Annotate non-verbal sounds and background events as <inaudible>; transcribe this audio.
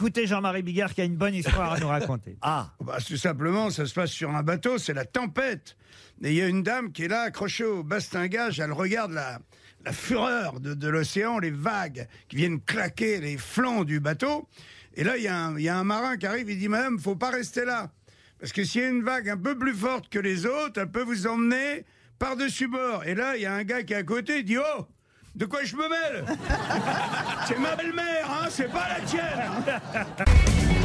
écouter Jean-Marie Bigard qui a une bonne histoire à nous raconter. <laughs> Ah, Bah, tout simplement, ça se passe sur un bateau, c'est la tempête. Et il y a une dame qui est là, accrochée au bastingage, elle regarde la, la fureur de, de l'océan, les vagues qui viennent claquer les flancs du bateau. Et là, il y, a un- il y a un marin qui arrive, il dit, Madame, faut pas rester là. Parce que s'il y a une vague un peu plus forte que les autres, elle peut vous emmener par-dessus bord. Et là, il y a un gars qui est à côté, il dit, Oh, de quoi je me mêle? <laughs> C'est ma belle-mère, hein, c'est pas la tienne. <laughs>